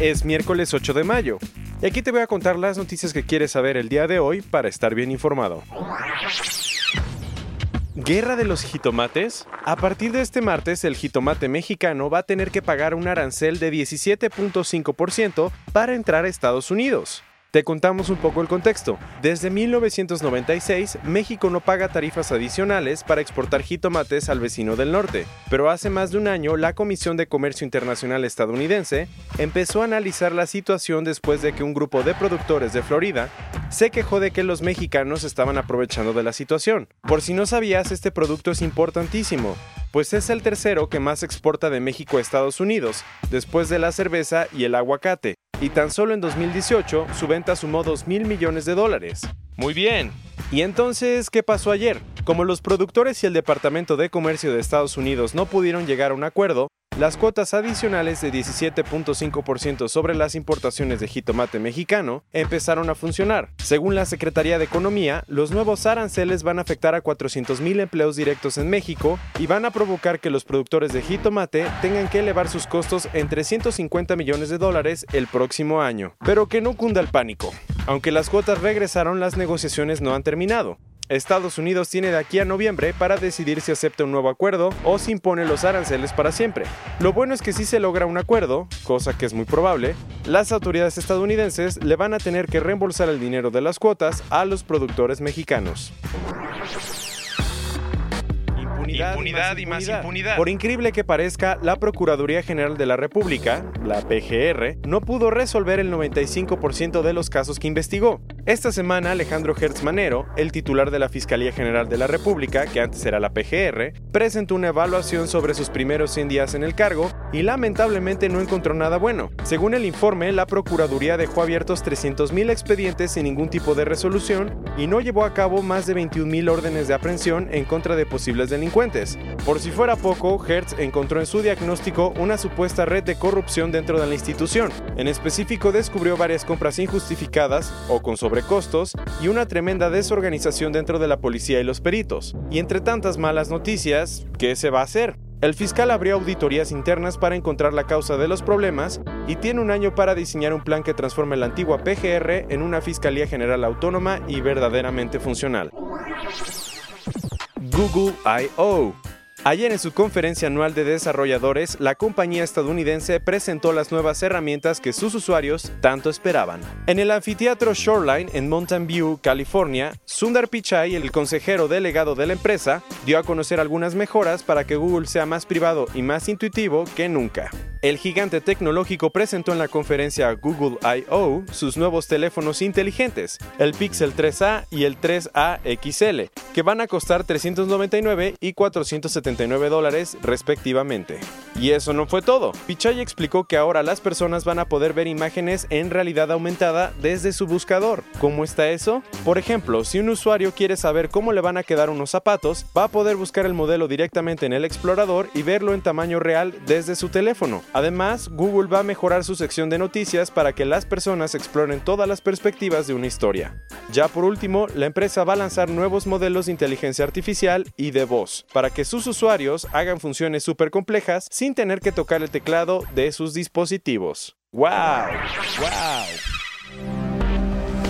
Es miércoles 8 de mayo. Y aquí te voy a contar las noticias que quieres saber el día de hoy para estar bien informado. ¿Guerra de los jitomates? A partir de este martes, el jitomate mexicano va a tener que pagar un arancel de 17.5% para entrar a Estados Unidos. Te contamos un poco el contexto. Desde 1996, México no paga tarifas adicionales para exportar jitomates al vecino del norte, pero hace más de un año la Comisión de Comercio Internacional estadounidense empezó a analizar la situación después de que un grupo de productores de Florida se quejó de que los mexicanos estaban aprovechando de la situación. Por si no sabías, este producto es importantísimo, pues es el tercero que más exporta de México a Estados Unidos, después de la cerveza y el aguacate, y tan solo en 2018 su venta sumó 2 mil millones de dólares. Muy bien. ¿Y entonces qué pasó ayer? Como los productores y el Departamento de Comercio de Estados Unidos no pudieron llegar a un acuerdo, las cuotas adicionales de 17.5% sobre las importaciones de jitomate mexicano empezaron a funcionar. Según la Secretaría de Economía, los nuevos aranceles van a afectar a 400.000 empleos directos en México y van a provocar que los productores de jitomate tengan que elevar sus costos en 350 millones de dólares el próximo año. Pero que no cunda el pánico. Aunque las cuotas regresaron, las negociaciones no han terminado. Estados Unidos tiene de aquí a noviembre para decidir si acepta un nuevo acuerdo o si impone los aranceles para siempre. Lo bueno es que si se logra un acuerdo, cosa que es muy probable, las autoridades estadounidenses le van a tener que reembolsar el dinero de las cuotas a los productores mexicanos. Impunidad, y más impunidad. Por increíble que parezca, la Procuraduría General de la República, la PGR, no pudo resolver el 95% de los casos que investigó. Esta semana, Alejandro Hertz Manero, el titular de la Fiscalía General de la República, que antes era la PGR, presentó una evaluación sobre sus primeros 100 días en el cargo y lamentablemente no encontró nada bueno. Según el informe, la Procuraduría dejó abiertos 300.000 expedientes sin ningún tipo de resolución y no llevó a cabo más de 21.000 órdenes de aprehensión en contra de posibles delincuentes. Por si fuera poco, Hertz encontró en su diagnóstico una supuesta red de corrupción dentro de la institución. En específico, descubrió varias compras injustificadas o con sobre costos y una tremenda desorganización dentro de la policía y los peritos. Y entre tantas malas noticias, ¿qué se va a hacer? El fiscal abrió auditorías internas para encontrar la causa de los problemas y tiene un año para diseñar un plan que transforme la antigua PGR en una Fiscalía General autónoma y verdaderamente funcional. Google I.O. Ayer en su conferencia anual de desarrolladores, la compañía estadounidense presentó las nuevas herramientas que sus usuarios tanto esperaban. En el anfiteatro Shoreline en Mountain View, California, Sundar Pichai, el consejero delegado de la empresa, dio a conocer algunas mejoras para que Google sea más privado y más intuitivo que nunca. El gigante tecnológico presentó en la conferencia Google I.O. sus nuevos teléfonos inteligentes, el Pixel 3A y el 3A XL, que van a costar 399 y 479 dólares respectivamente. Y eso no fue todo. Pichai explicó que ahora las personas van a poder ver imágenes en realidad aumentada desde su buscador. ¿Cómo está eso? Por ejemplo, si un usuario quiere saber cómo le van a quedar unos zapatos, va a poder buscar el modelo directamente en el explorador y verlo en tamaño real desde su teléfono. Además, Google va a mejorar su sección de noticias para que las personas exploren todas las perspectivas de una historia. Ya por último, la empresa va a lanzar nuevos modelos de inteligencia artificial y de voz, para que sus usuarios hagan funciones súper complejas sin tener que tocar el teclado de sus dispositivos. ¡Wow! ¡Wow!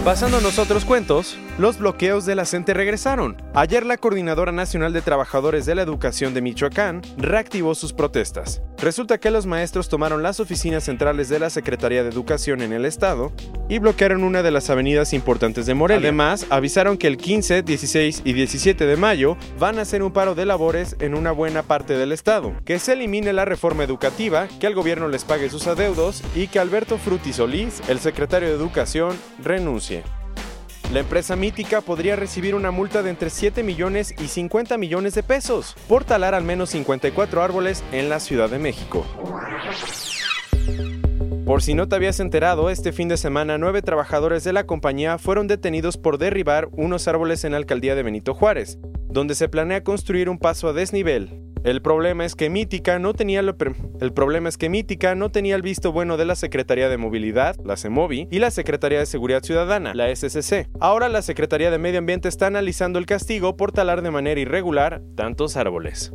Pasando a nosotros cuentos, los bloqueos de la CENTE regresaron. Ayer la Coordinadora Nacional de Trabajadores de la Educación de Michoacán reactivó sus protestas. Resulta que los maestros tomaron las oficinas centrales de la Secretaría de Educación en el estado y bloquearon una de las avenidas importantes de Morelia. Además, avisaron que el 15, 16 y 17 de mayo van a hacer un paro de labores en una buena parte del estado, que se elimine la reforma educativa, que el gobierno les pague sus adeudos y que Alberto Frutti Solís, el secretario de Educación, renuncie. La empresa Mítica podría recibir una multa de entre 7 millones y 50 millones de pesos por talar al menos 54 árboles en la Ciudad de México. Por si no te habías enterado, este fin de semana nueve trabajadores de la compañía fueron detenidos por derribar unos árboles en la alcaldía de Benito Juárez, donde se planea construir un paso a desnivel. El problema es que Mítica no tenía el problema es que Mítica no tenía el visto bueno de la Secretaría de Movilidad, la CEMOVI, y la Secretaría de Seguridad Ciudadana, la SCC. Ahora la Secretaría de Medio Ambiente está analizando el castigo por talar de manera irregular tantos árboles.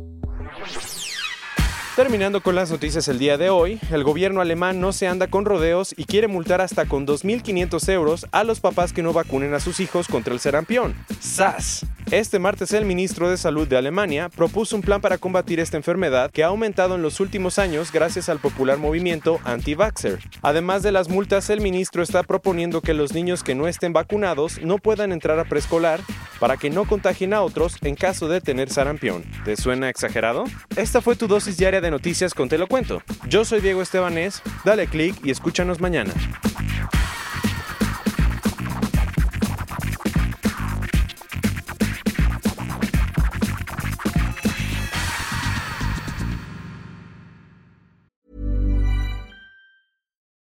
Terminando con las noticias el día de hoy, el gobierno alemán no se anda con rodeos y quiere multar hasta con 2.500 euros a los papás que no vacunen a sus hijos contra el sarampión. ¡Sas! Este martes el ministro de Salud de Alemania propuso un plan para combatir esta enfermedad que ha aumentado en los últimos años gracias al popular movimiento anti-vaxxer. Además de las multas, el ministro está proponiendo que los niños que no estén vacunados no puedan entrar a preescolar para que no contagien a otros en caso de tener sarampión. ¿Te suena exagerado? Esta fue tu dosis diaria de noticias con Te lo cuento. Yo soy Diego Estebanés, dale click y escúchanos mañana.